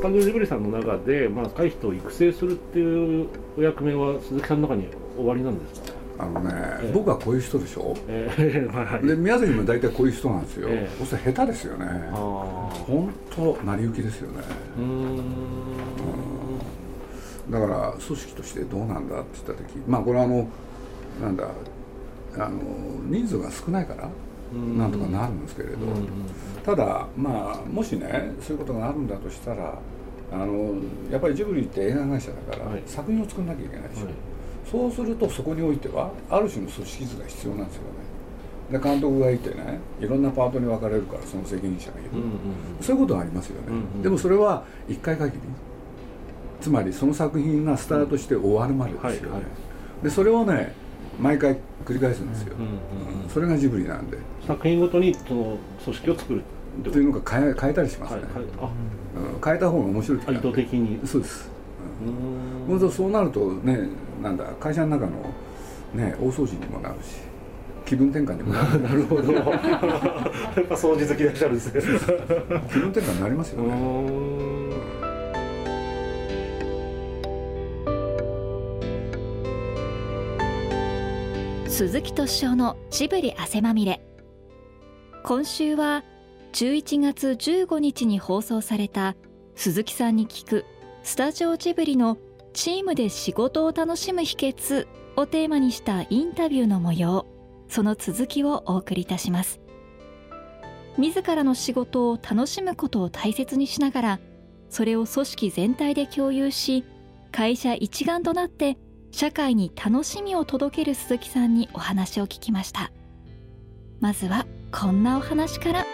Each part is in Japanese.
スタジオジブリさんの中で、まあ、若い人を育成するっていうお役目は鈴木さんの中に終わりなんですか？あのね、えー、僕はこういう人でしょ、えー はい、で宮崎も大体こういう人なんですよ、えー、そして下手ですよね。本当成り行きですよね。うん。だから組織としてどうなんだって言った時まあこれはあのなんだあの人数が少ないからなんとかなるんですけれど、ただまあもしねそういうことがあるんだとしたらあのやっぱりジブリって映画会社だから、作品を作んなきゃいけないでしょ、はい、そうするとそこにおいてはある種の組織図が必要なんですよね。で監督がいてねいろんなパートに分かれるからその責任者がいる、うんうんうん、そういうことはありますよね、うんうん、でもそれは1回限り。つまりその作品がスタートして終わるまでですよね、はいはい、でそれをね毎回繰り返すんですよ、うんうん、それがジブリなんで。作品ごとにその組織を作るというのが変え変えたりしますね、はいはい。うん、変えた方が面白い意図的に。そうです。うん、そうなるとねなんだ会社の中のね大掃除にもなるし気分転換にもなる。なるほど。やっぱ掃除好きでいらっしゃるんですね。気分転換になりますよね。鈴木敏夫のジブリ汗まみれ。今週は11月15日に放送された鈴木さんに聞くスタジオジブリのチームで仕事を楽しむ秘訣をテーマにしたインタビューの模様その続きをお送りいたします。自らの仕事を楽しむことを大切にしながらそれを組織全体で共有し会社一丸となって社会に楽しみを届ける鈴木さんにお話を聞きました。まずはこんなお話から。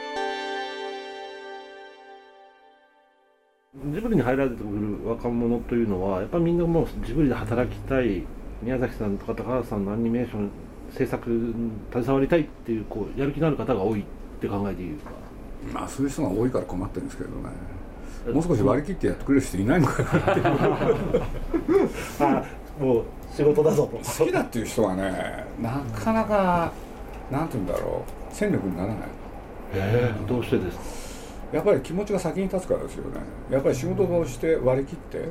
ジブリに入られてくる若者というのはやっぱりみんなもうジブリで働きたい宮崎さんとか高橋さんのアニメーション制作に携わりたいっていうこうやる気のある方が多いって考えているかまあそういう人が多いから困ってるんですけどねもう少し割り切ってやってくれる人いないのかなっていうあもう仕事だぞと。好きだっていう人はねなかなかなんて言うんだろう戦力にならない。ええー、どうしてですか？やっぱり気持ちが先に立つからですよね。やっぱり仕事をして割り切って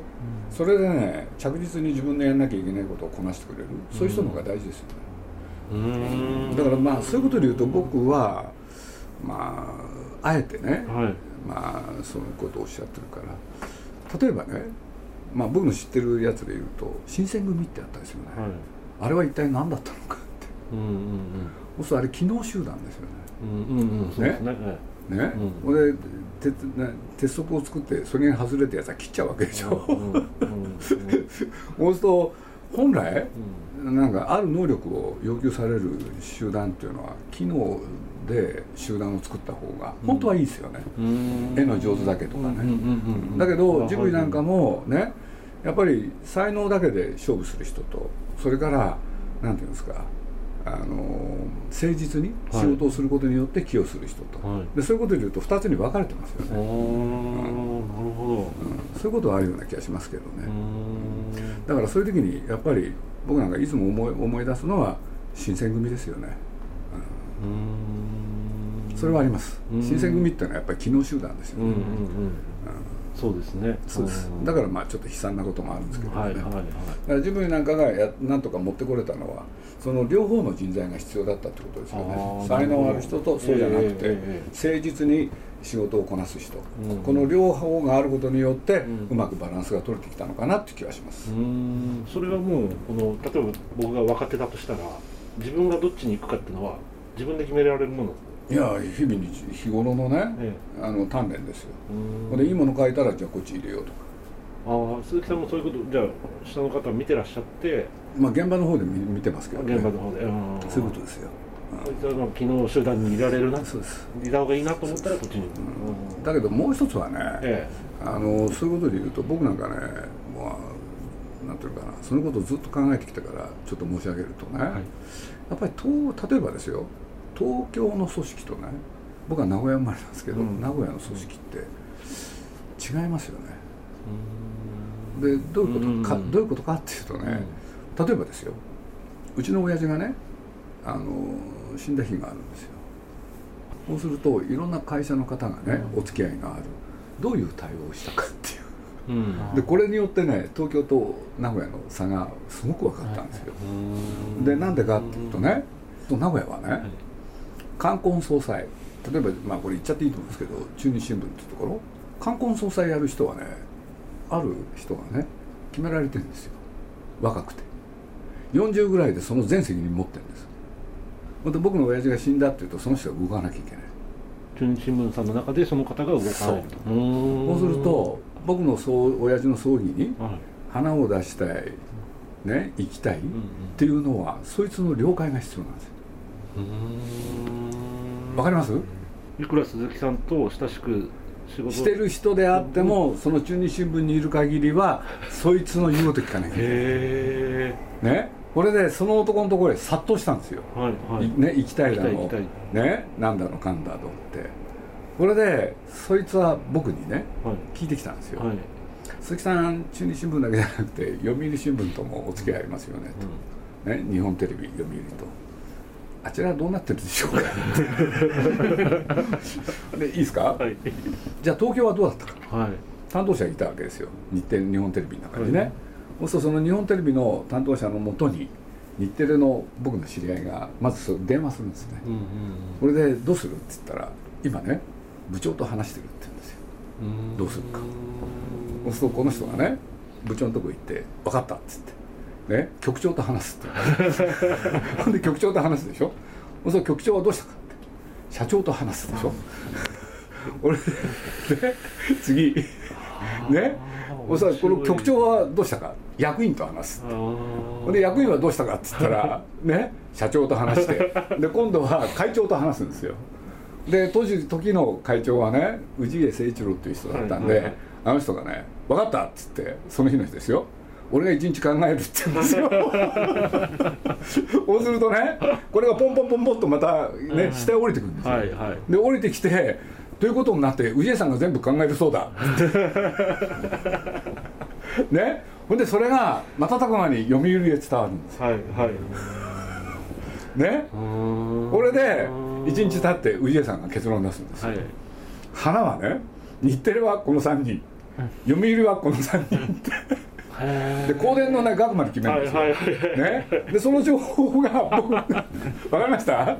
それでね着実に自分でやんなきゃいけないことをこなしてくれる。そういう人の方が大事ですよね。だからまあそういうことで言うと僕はまああえてね、はい、まあそういうことをおっしゃってるから。例えばねまあ、僕の知ってるやつでいうと新選組ってあったですよね、はい、あれは一体何だったのかって、うんうんうん、そうするとあれ機能集団ですよね、うんうんうん、ね。ね、ね、うん、で鉄ね鉄則を作ってそれに外れたやつは切っちゃうわけでしょ、そうすると本来、うん、なんかある能力を要求される集団っていうのは機能で集団を作った方が本当はいいですよね、うん、絵の上手だけとかね、だけどジブリなんかもねやっぱり才能だけで勝負する人とそれから何て言うんですかあの誠実に仕事をすることによって寄与する人と、はい、でそういうことでいうと2つに分かれてますよね、うん、なるほど、うん、そういうことはあるような気がしますけどね。だからそういう時にやっぱり僕なんかいつも思い思い出すのは新選組ですよね、うん、それはあります。新選組っていうのはやっぱり機能集団ですよね、うんうんうんそうですね。そうです。だからまあちょっと悲惨なこともあるんですけどね、はいはいはい、だから自分なんかがやなんとか持ってこれたのはその両方の人材が必要だったってことですよね。才能ある人とそうじゃなくて、えー、誠実に仕事をこなす人、うん、この両方があることによって、うまくバランスが取れてきたのかなって気はします、それはもうこの例えば僕が若手だとしたら自分がどっちに行くかっていうのは自分で決められるものいや日々に日頃のね、ええ、あの鍛錬ですよ。でいいもの書いたらじゃあこっち入れようとか。ああ鈴木さんもそういうことじゃあ下の方見てらっしゃって。まあ現場の方で見見てますけど、ね、現場の方で。そういうことですよ。こいつは昨日集団にいられるな。そうです。いた方がいいなと思ったらこっちに、うん、だけどもう一つはね、ええ、あのそういうことで言うと僕なんかねまあなんていうかなそのことをずっと考えてきたからちょっと申し上げるとね、はい、やっぱりと例えばですよ東京の組織とね僕は名古屋生まれなんですけど、うん、名古屋の組織って違いますよね。でどういうことか、どういうことかっていうとね、例えばですよ。うちの親父がねあの死んだ日があるんですよ。そうするといろんな会社の方がね、お付き合いがある。どういう対応をしたかっていう。うん。でこれによってね東京と名古屋の差がすごく分かったんですよ、でなんでかっていうとね名古屋はね、はい冠婚葬祭例えばまあこれ言っちゃっていいと思うんですけど中日新聞っていうところ。冠婚葬祭やる人はねある人がね決められてるんですよ。若くて。40ぐらいでその全責任持ってるんです。ほんで僕の親父が死んだっていうとその人が動かなきゃいけない。中日新聞さんの中でその方が動かない。とそう。そそうすると僕のそう親父の葬儀にはい。花を出したいね行きたいっうんていうのはそいつの了解が必要なんですよ。うんわかります？いくら鈴木さんと親しく仕事してる人であってもその中日新聞にいる限りはそいつの言うこと聞かない。へね？これでその男のところへ殺到したんですよ、えはいはい。いね、行きたいだの。行きたい行きね？なんだのかんだのって。これでそいつは僕にねはい。聞いてきたんですよ、はい。鈴木さん中日新聞だけじゃなくて読売新聞ともお付き合いありますよねと、ね、日本テレビ読売とあちらはどうなってるでしょうか？でいいですか、うんはい。じゃあ東京はどうだったか？はい。担当者がいたわけですよ。日テレ日本テレビの中にね、はい。そうするとその日本テレビの担当者のもとに日テレの僕の知り合いがまず電話するんですね、うんうんこれでどうするって言ったら今ね部長と話してるって言うんですよ。うん。どうするか。そうするとこの人がね部長のとこ行って「分かった」っつってね局長と話すって。ほんで局長と話すでしょ？そうすると局長はどうしたかって。社長と話すでしょ？俺で次。ね？そしたらこの局長はどうしたか？役員と話すあほんで役員はどうしたかって言ったらね社長と話して。で今度は会長と話すんですよ。で当時時の会長はね氏家誠一郎っていう人だったんで、はいはいはい。あの人がね「分かった」っつってその日の日ですよ俺が一日考えるって言うんですよ。そうするとねこれがポンポンポンポンとまたね下へ降りてくるんですよ、はいはい。で降りてきてということになって氏家さんが全部考えるそうだ。ね？ほんでそれが瞬く間に読売へ伝わるんですよ。はいはい。ね？ここれで1日経って氏家さんが結論出すんですよ、はい。花はね日テレはこの3人。読売はこの3人ってで香典のね額まで決めるんですよ、はいはいはいね、でその情報が僕 わかりました？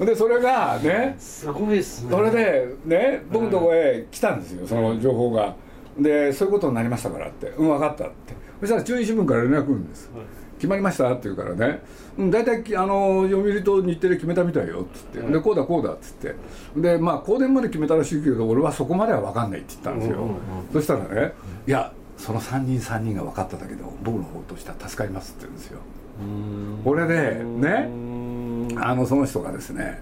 でそれがねすごいですね。それでね僕のところへ来たんですよその情報が。でそういうことになりましたからって「うん分かった」って。そしたら中日新聞から連絡来るんです。はい。決まりましたって言うからね「うん大体きあの読売と日テレ決めたみたいよ」っつって、はい。でこうだこうだっつって。でまあ香典まで決めたらしいけど俺はそこまでは分かんないって言ったんですよ、うんうんうん。そしたらね「いやその3人3人が分かっただけど僕の方としては助かります」って言うんですよ。これでねあのその人がですね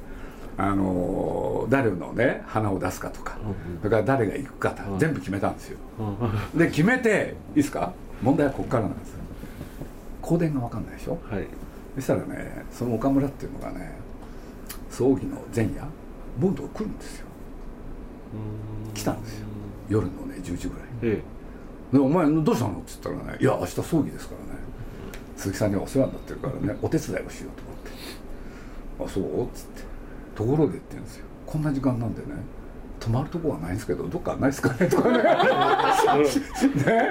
あの誰のね花を出すかとか、それから誰が行くかとか、うん。全部決めたんですよ。うん。で決めていいですか？問題はここからなんです香典が分かんないでしょ？はい。そしたらねその岡村っていうのがね葬儀の前夜僕のとこ来るんですよ。来たんですよ。夜のね10時ぐらい。えで「お前どうしたの?」って言ったらね「いや明日葬儀ですからね。鈴木さんにはお世話になってるからねお手伝いをしようと思って」あそう?」っつって「ところで」って言うんですよ「こんな時間なんでね泊まるとこはないんですけどどっかないですかね?」とかね。ね？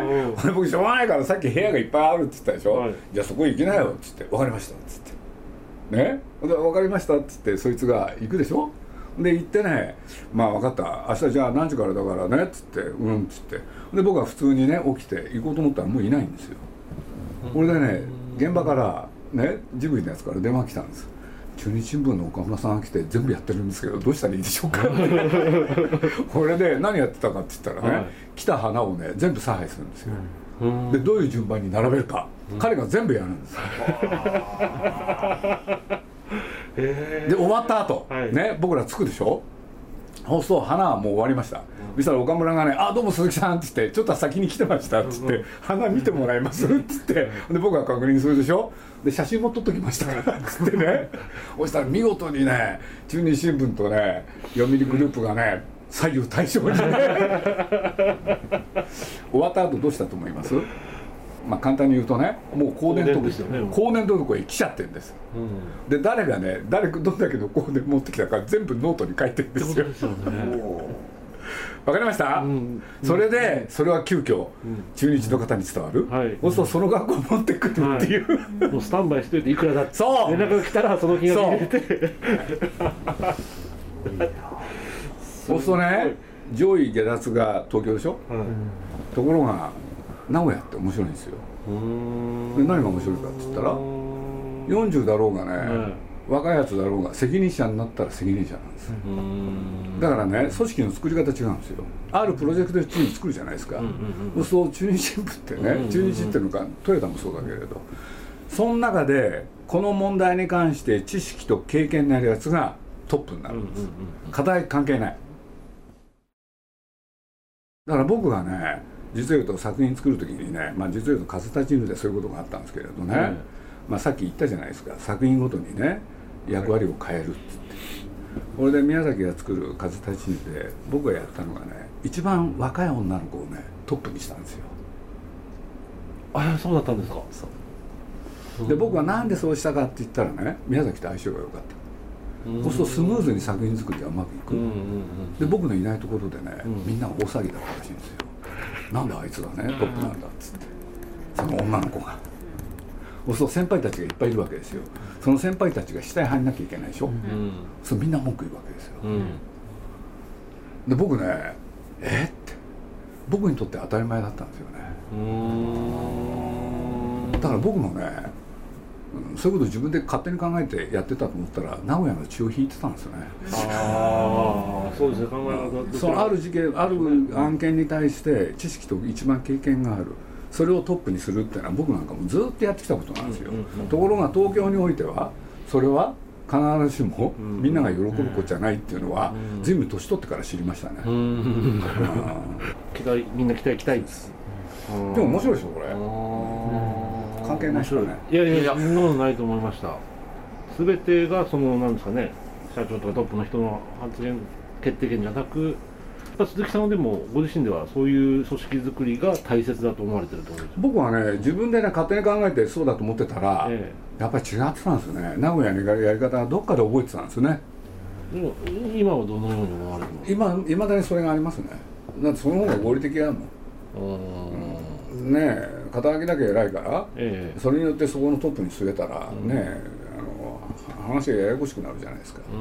うん。俺僕しょうがないからさっき部屋がいっぱいあるって言ったでしょ、はい。じゃあそこ行きなよっつって「分かりました」っつって。ね？で分かりましたっつってそいつが行くでしょ？で行ってね「まあ分かった。明日じゃあ何時からだからね」っつって「うん」っつってで僕は普通にね起きて行こうと思ったらもういないんですよ。これでね現場からねジブリのやつから電話来たんです。中日新聞の岡村さんが来て全部やってるんですけどどうしたらいいでしょうか？これで何やってたかって言ったらね、はい。来た花をね全部差配するんですよ、うん。でどういう順番に並べるか、彼が全部やるんですよ。へで終わった後、はい。ね僕ら着くでしょ？そうすると花はもう終わりました、そしたら岡村がね「あどうも鈴木さん」って言って「ちょっと先に来てました」って言って「花見てもらえます?」って。言ってで僕が確認するでしょ？で写真も撮っときましたからっつってね。そしたら見事にね中日新聞とね読売グループがね左右対称にね。終わった後どうしたと思います？まあ簡単に言うとねもう香典香典とですよね。香典のとこへ来ちゃってるんです。うん。で誰がね誰どんだけの香典持ってきたか全部ノートに書いてるんですよ。ってことですよね。わかりました、うん。それでそれは急遽うん。中日の方に伝わる、はい。そうするとその学校を持ってくるっていう、もうスタンバイしといていくらだって。そう。連絡が来たらその金額入れて。そうするとね上位下脱が東京でしょ？はい。ところが名古屋って面白いんですよ。で何が面白いかって言ったらうーん40だろうがね、はい若いやつだろうが責任者になったら責任者なんです。だからね組織の作り方違うんですよ。あるプロジェクトチーム作るじゃないですか、うんうんそう中日新聞ってね、うんうんうん。中日っていうのかトヨタもそうだけれど。その中でこの問題に関して知識と経験のあるやつがトップになうんうんるんです、課題関係ない。だから僕がね実を言うと作品作る時にね、まあ、実を言うと風立ちぬでそういうことがあったんですけれどね、はいまあ、さっき言ったじゃないですか。作品ごとにね役割を変えるって。言ってこれで宮崎が作る風立ちぬで僕がやったのがね一番若い女の子をねトップにしたんですよ。あそうだったんですか？そう。で僕はなんでそうしたかって言ったらね宮崎と相性が良かった。うん。そうするとスムーズに作品作りがうまくいく、うんうんうん。で僕のいないところでね、うん。みんなが大騒ぎだったらしいんですよなんであいつがねトップなんだっつって。その女の子が。そう先輩たちがいっぱいいるわけですよ。その先輩たちが下へ入んなきゃいけないでしょ、うん。そうみんな文句言うわけですよ。うん。で僕ねえ？って。僕にとって当たり前だったんですよね。だから僕もね、うんそういうこと自分で勝手に考えてやってたと思ったら名古屋の血を引いてたんですよね。ああそうですね。考え方そのある事件ある案件に対して知識と一番経験がある。それをトップにするっていうのは僕なんかもずっとやってきたことなんですよ、ところが東京においてはそれは必ずしもうん。みんなが喜ぶことじゃないっていうのはうん。随分年取ってから知りましたね、期待みんな期待期待。ーでも面白いでしょこれ関関係ない人ね。いやいやいやそんなことないと思いました。全てがそのなんですかね社長とかトップの人の発言決定権じゃなく鈴木さんはでもご自身ではそういう組織作りが大切だと思われてるってことですよ僕はね自分でね勝手に考えてそうだと思ってたら、えやっぱり違ってたんですよね。名古屋のやり方がどっかで覚えてたんですよね。えでも今はどのように思われてます？今いまだにそれがありますね。だってその方が合理的だもん。うー。ん。ねえ肩書きだけ偉いからええ。それによってそこのトップに据えたらね、あの話がややこしくなるじゃないですか。う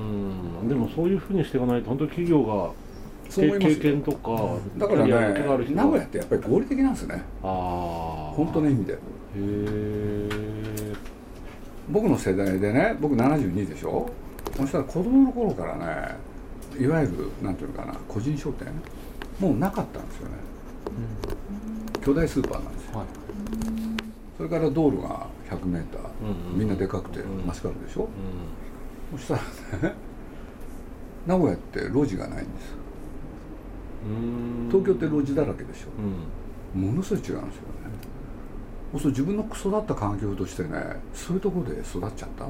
ん。でもそういうふうにしていかないと本当に企業が経験とかだからね人名古屋ってやっぱり合理的なんですね。ああ本当の意味で。へえ僕の世代でね僕72でしょ。そしたら子供の頃からねいわゆるなんていうのかな個人商店もうなかったんですよね、巨大スーパーなんですよはい。それから道路が 100m、うんうん。みんなでかくてうん。マスカルでしょ、うそしたらね 名古屋って路地がないんですん。東京って路地だらけでしょ。うん。ものすごい違うんですよね。そう自分の育った環境としてねそういうところで育っちゃった？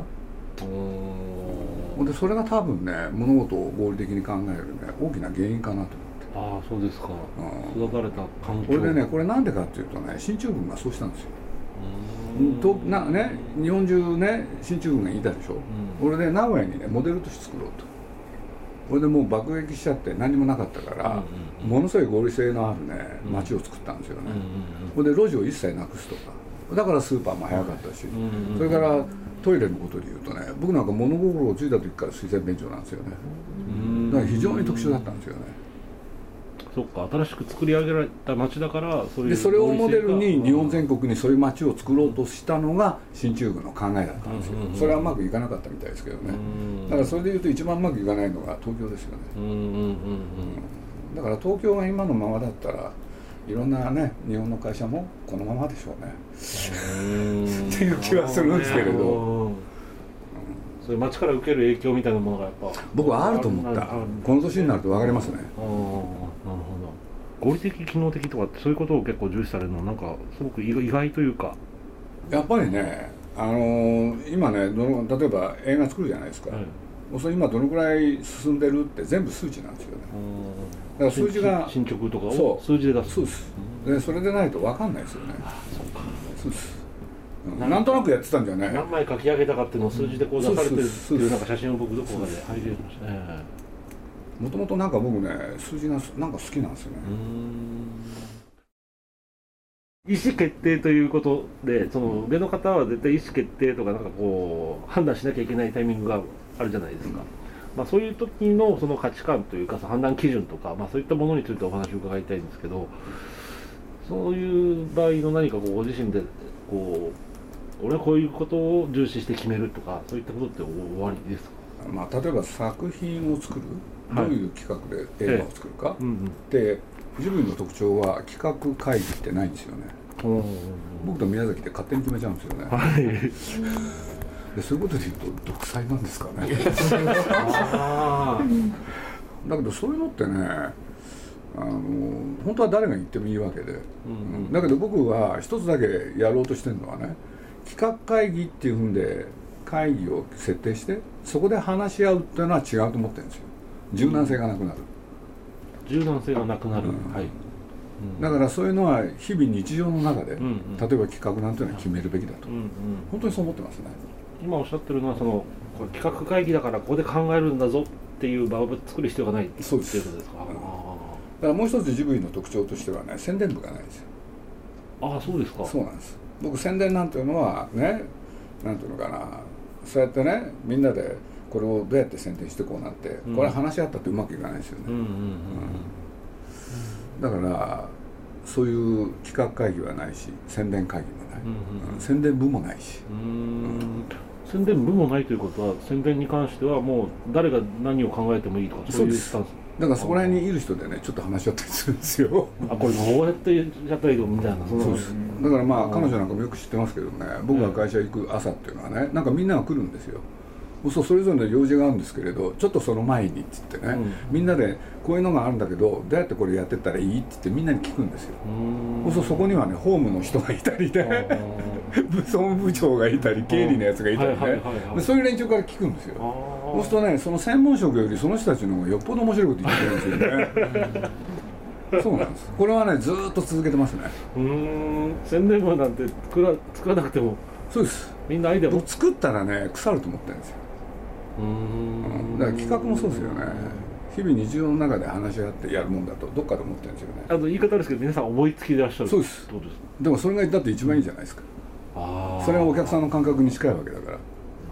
でそれが多分ね物事を合理的に考えるね大きな原因かなとああそうですか。うん。育たれた環境。これでねこれなんでかっていうとね進駐軍がそうしたんですよ。となね日本中ね進駐軍がいたでしょ、ん。これで名古屋にねモデル都市作ろうと。これでもう爆撃しちゃって何もなかったから、うんうんうん。ものすごい合理性のあるねうん。街を作ったんですよね、うんうんこれで路地を一切なくすとか。だからスーパーも早かったし、うんうんうんそれからトイレのことで言うとね僕なんか物心をついた時から水洗便所なんですよね。うん。だから非常に特殊だったんですよねそっか新しく作り上げられた街だからそういうでそれをモデルに日本全国国にそういう街を作ろうとしたのが進駐軍の考えだったんですよ。うんうんうんそれはうまくいかなかったみたいですけどね。だからそれで言うと一番うまくいかないのが東京ですよね。うんうんうんだから東京が今のままだったらいろんなね日本の会社もこのままでしょうね。うん。っていう気はするんですけれど。うん。そういう街から受ける影響みたいなものがやっぱ僕はあると思ったこの年になると分かりますねあーなるほど合理的機能的とかってそういうことを結構重視されるのはなんかすごく意外というか、やっぱりねあのー今ねどの例えば映画作るじゃないですか、はい。もうそれ今どのくらい進んでるって全部数値なんですよね。だから数字が進進捗とかを数字で出す。そうです。でそれでないと分かんないですよね。そうか。そうです、うん。なんとなくやってたんじゃない？何枚書き上げたかっていうのを数字でこう出されてるっていうなんか写真を僕どこかで拝見しましたねもともとなんか僕ね数字がなんか好きなんですよね。意思決定ということでその上の方は絶対意思決定とかなんかこう判断しなきゃいけないタイミングがあるじゃないですか、まあ、そういう時のその価値観というか判断基準とか、まあ、そういったものについてお話を伺いたいんですけどそういう場合の何かこうご自身でこう俺はこういうことを重視して決めるとかそういったことって終わりですか？まあ、例えば作品を作るどういう企画で映画を作るか、うんうん。でジブリの特徴は企画会議ってないんですよね。僕と宮崎で勝手に決めちゃうんですよね。はい。でそういうことで言うと独裁なんですかね。あだけどそういうのってねあの本当は誰が言ってもいいわけで、うんうん。だけど僕は一つだけやろうとしてるのはね企画会議っていうんで会議を設定してそこで話し合うっていうのは違うと思ってるんですよ柔軟性がなくなる、柔軟性がなくなる、うん。はい、だからそういうのは日々日常の中で、うんうん。例えば企画なんていうのは決めるべきだと、うんうん、本当にそう思ってますね。今おっしゃってるのはそのこれ企画会議だからここで考えるんだぞっていう場を作る必要がないっていうそうですことです。かうんだからもう一つジブリの特徴としてはね宣伝部がないんです。よあーあーそうですか。そうなんです。僕宣伝なんていうのはねなんていうのかな。そうやってねみんなでこれをどうやって宣伝してこうなんて、うん。これ話し合ったってうまくいかないですよね、うんうんうんだからそういう企画会議はないし宣伝会議もない、宣伝部もないし。うーん。宣伝部もないということは宣伝に関してはもう誰が何を考えてもいいとかそういうスタンス。だからそこら辺にいる人でねちょっと話し合ったりするんですよ。あこれどうやってやったらいいのみたいな。そうです。だからまあうん彼女なんかもよく知ってますけどね。僕が会社行く朝っていうのはねなんかみんなが来るんですよそうそれぞれの用事があるんですけれどちょっとその前にって言ってね、うん。みんなでこういうのがあるんだけどどうやってこれやってったらいいって言ってみんなに聞くんですよ。そうそこにはねホームの人がいたりあねー。部総部長がいたり経理のやつがいたりね。そういう連中から聞くんですよ。あそうするとねその専門職よりその人たちの方がよっぽど面白いこと言ってるんですよね。そうなんです。これはねずーっと続けてますね。うーん。宣伝部なんて作ら作らなくても。そうです。みんなアイデアも僕作ったらね腐ると思ってるんですようーん。だから企画もそうですよね。日々日常の中で話し合ってやるもんだとどっかで思ってるんですよね。あの言い方ですけど皆さん思いつきでいらっしゃるそうですってことですか？でもそれがだって一番いいじゃないですか。あー。それはお客さんの感覚に近いわけだから。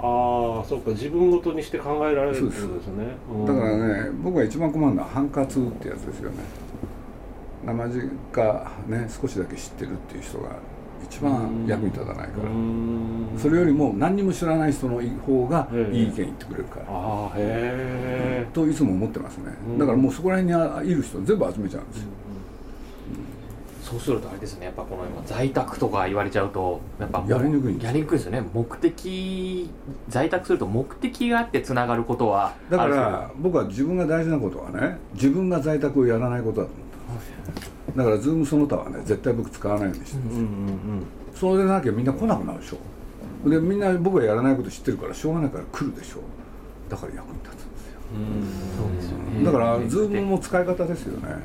ああそうか自分ごとにして考えられるってことですよね。うん。だからね僕が一番困るのはハンカツってやつですよね。生地かね少しだけ知ってるっていう人が一番役に立たないから。ん。それよりも何にも知らない人の方がええ。いい意見言ってくれるから。ああへえ。といつも思ってますね。うん。だからもうそこら辺にいる人全部集めちゃうんですよ。そうするとあれですねやっぱこの今在宅とか言われちゃうとやっぱやりにくいんですやりにくいですよね。目的在宅すると目的があってつながることはだから僕は自分が大事なことはね自分が在宅をやらないことだと思っただからズームその他はね絶対僕使わないようにしてるんですようんうんうん。それでなきゃみんな来なくなるでしょ。でみんな僕がやらないこと知ってるからしょうがないから来るでしょだから役に立つんですよ。うんそうですよね。だからズームも使い方ですよね。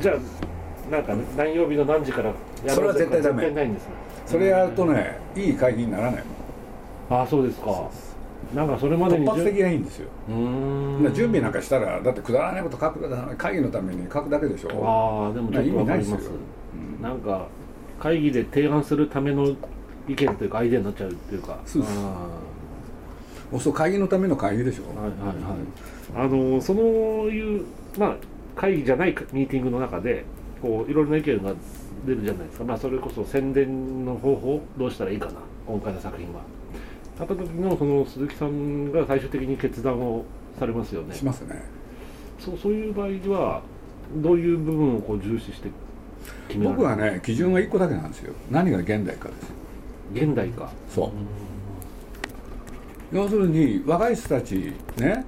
じゃあなんか何曜日の何時からやるそれは絶対ダメ。絶対ないんですね。それやるとねいい会議にならないああそうですかなんかそれまでに突発的がいいんですよ。準備なんかしたらだってくだらないこと書く会議のために書くだけでしょ。ああでもちょっとわかります意味ないですよ。うん。なんか会議で提案するための意見というかアイデアになっちゃうっていうか。そうです。あそう会議のための会議でしょ。ーはいはいはい。あのそういうまあ会議じゃないミーティングの中でこういろいろな意見が出るじゃないですか。まあそれこそ宣伝の方法どうしたらいいかな今回の作品は。あった時のその鈴木さんが最終的に決断をされますよね。しますね。そうそういう場合はどういう部分をこう重視して決め僕はね基準は1個だけなんですよ。何が現代かです現代か。そう。要するに若い人たちね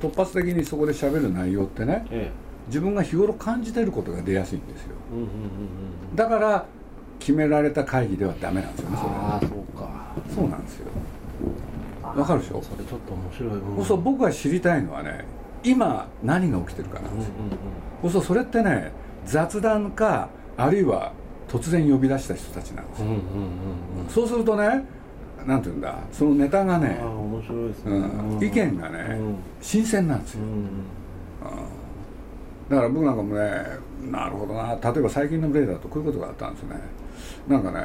突発的にそこで喋る内容ってねえ自分が日頃感じてることが出やすいんですよ。えうんうんうんうん。だから決められた会議ではダメなんですよねそれああはそうか。そうなんですよわかるでしょ？それちょっと面白い、うん。そう僕が知りたいのはね今何が起きてるかなんうんうんですよ、そうそうそれってね雑談かあるいは突然呼び出した人たちなんです。よ、うんうんうん。そうするとねなんていうんだ？そのネタがねああ面白いですね、うん意見がねうん。新鮮なんですよ。うんだから僕なんかもねなるほどな。例えば最近の例だとこういうことがあったんですね。なんかね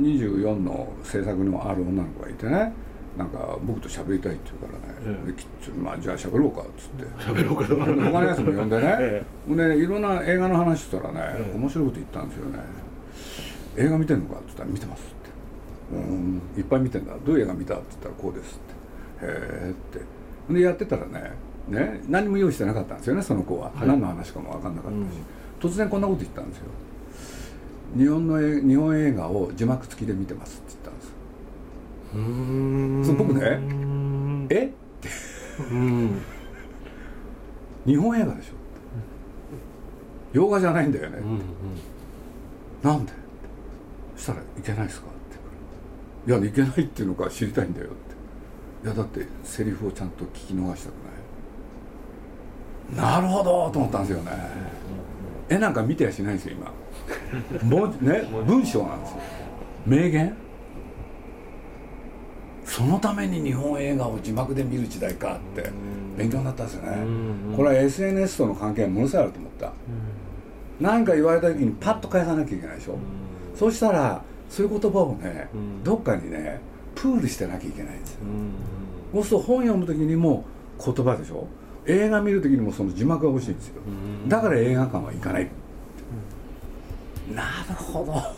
24の制作のある女の子がいてねなんか僕と喋りたいって言うからね、ええ。まあじゃあ喋ろうかっつって。喋ろうかとで他のやつも呼んでね、えほんでいろんな映画の話したらね、ええ。面白いこと言ったんですよね。映画見てんのか？って言ったら見てますって。うんいっぱい見てんだ。どういう映画見た？って言ったらこうですって。へえって。でやってたらねね何も用意してなかったんですよねその子は、はい。何の話かも分かんなかったし、突然こんなこと言ったんですよ。日本のえ日本映画を字幕付きで見てますっったんですうーんそう僕ねうん。え？うん。日本映画でしょ。洋画じゃないんだよね、うんなんで？そしたら「いけないですか?」って。言うから「いやいけないっていうのか知りたいんだよ」って「いやだってセリフをちゃんと聞き逃したくない」なるほどと思ったんですよね。絵なんか見てやしないんですよ今。もうね？文章なんですよ。名言？そのために日本映画を字幕で見る時代かって勉強になったんですよね。うんこれは SNS との関係がものすごいあると思った。何か言われた時にパッと返さなきゃいけないでしょ。そうしたらそういう言葉をねうん。どっかにねプールしてなきゃいけないんですよ。うんそうすると本読む時にも言葉でしょ。映画見る時にもその字幕が欲しいんですよ。うん。だから映画館は行かない。なるほど。と思って。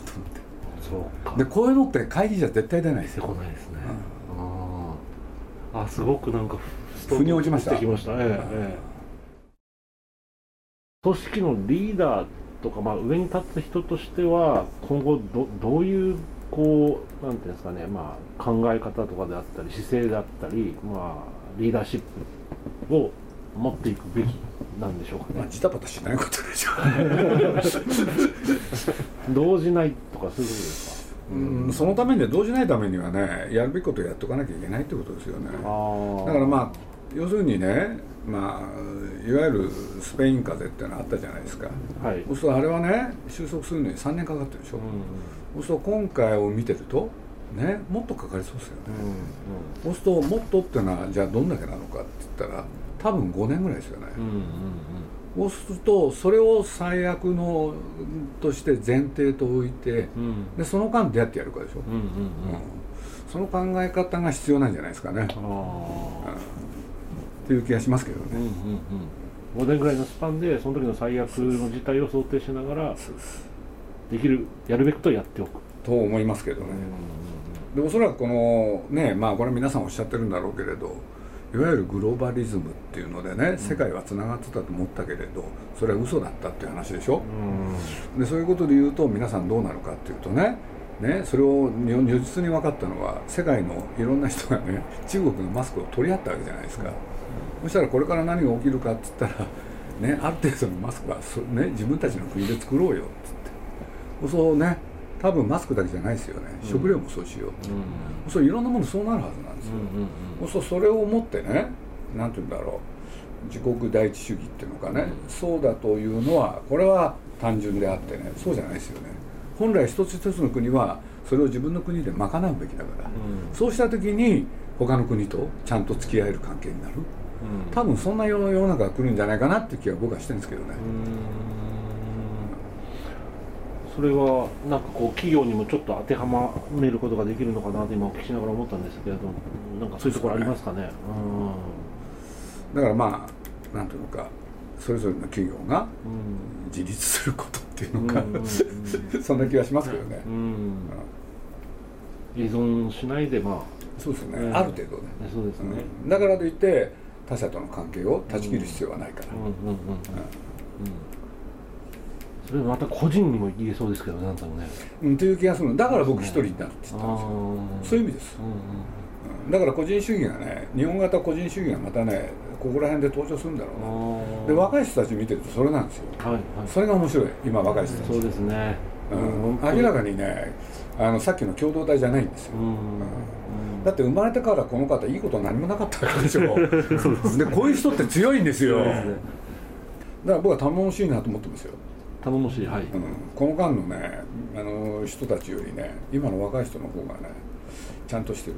そうか。でこういうのって会議じゃ絶対出ないですよ。こないですね、あーあすごくなんかス腑に落ちました。きました。ええええ。組織のリーダーとか、まあ、上に立つ人としては今後どどういうこうなんていうんですかね、まあ、考え方とかであったり姿勢であったり、まあ、リーダーシップを持っていくべきなんでしょうかまあねジタバタしないことでしょ 動じないとかそういうことですうんそのためには動じないためにはねやるべきことをやっておかなきゃいけないってことですよね。だからまあ要するにねまあいわゆるスペイン風邪っていうのあったじゃないですか。あはい、そうするとあれはね収束するのに3年かかってるでしょ、うんそうすると今回を見てるとねもっとかかりそうですよね、うんそうするともっとっていうのはじゃあどんだけなのかって言ったら多分5年ぐらいですよね、うんうんうんそうするとそれを最悪のとして前提と置いてうん。うんでその間どうやってやるかでしょ、うんうんうん。うん。その考え方が必要なんじゃないですかね、っていう気がしますけどね、うんうんうん。5年ぐらいのスパンでその時の最悪の事態を想定しながらできるやるべきことをやっておく、と思いますけどね、でおそらくこのねまあこれは皆さんおっしゃってるんだろうけれどいわゆるグローバリズムっていうのでね世界はつながってたと思ったけれどそれは嘘だったっていう話でしょ？うん。でそういうことで言うと皆さんどうなるかっていうとねねそれを如如実に分かったのは世界のいろんな人がね中国のマスクを取り合ったわけじゃないですか、そしたらこれから何が起きるかって言ったらねある程度のマスクはそ、ね、自分たちの国で作ろうよって言って。そうね多分マスクだけじゃないですよね、うん。食料もそうしよう。って、うん。そういろんなものそうなるはずなんですよ、うんそうそれをもってね何て言うんだろう。自国第一主義っていうのかね、そうだというのはこれは単純であってね。そうじゃないですよね。本来一つ一つの国はそれを自分の国で賄うべきだから、うん。そうした時に他の国とちゃんと付き合える関係になる。うん。多分そんな世の世の中が来るんじゃないかなっていう気は僕はしてるんですけどね、それはなんかこう企業にもちょっと当てはめることができるのかなと今お聞きしながら思ったんですけれどなんかそういうところありますかね？だからまあなんていうのかそれぞれの企業がうん。自立することっていうのか、うん。うん。うんそんな気はしますけどね、うん。依存しないでまあ。そうですね、うんある程度ね。ねそうですね。うん。だからといって他者との関係を断ち切る必要はないから、それまた個人にも言えそうですけどねあなたもね。うんという気がするだから僕一人になるって言ったんですよ。そういう意味です、うんうんうん。だから個人主義がね日本型個人主義がまたねここら辺で登場するんだろうで若い人たち見てるとそれなんですよ。はいはい。それが面白い今若い人たち。そうですね。うん。明らかにねあのさっきの共同体じゃないんですよ、うんだって生まれてからこの方いいこと何もなかったわけでしょ。でこういう人って強いんですよ。だから僕は頼もしいなと思ってますよ、頼もしいはい。うん、この間のねあの人たちよりね今の若い人の方がねちゃんとしてる、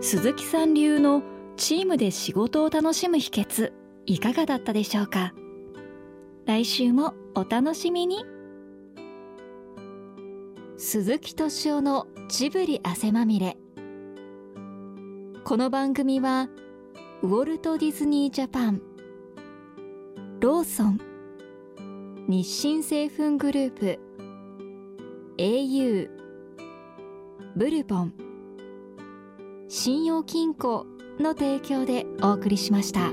鈴木さん流のチームで仕事を楽しむ秘訣いかがだったでしょうか？来週もお楽しみに。鈴木敏夫のジブリ汗まみれこの番組はウォルト・ディズニー・ジャパンローソン日清製粉グループ au ブルボン信用金庫の提供でお送りしました。